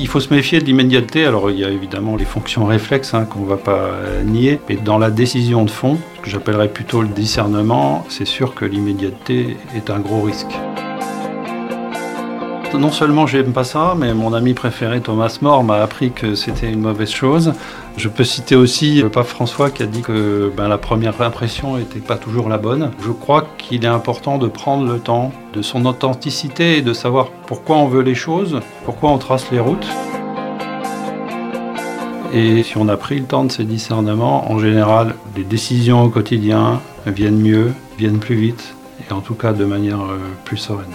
Il faut se méfier de l'immédiateté. Alors il y a évidemment les fonctions réflexes hein, qu'on ne va pas nier, mais dans la décision de fond, ce que j'appellerais plutôt le discernement, c'est sûr que l'immédiateté est un gros risque. Non seulement j'aime pas ça, mais mon ami préféré Thomas More m'a appris que c'était une mauvaise chose. Je peux citer aussi le pape François qui a dit que ben, la première impression n'était pas toujours la bonne. Je crois qu'il est important de prendre le temps de son authenticité et de savoir pourquoi on veut les choses, pourquoi on trace les routes. Et si on a pris le temps de ces discernements, en général, les décisions au quotidien viennent mieux, viennent plus vite, et en tout cas de manière euh, plus sereine.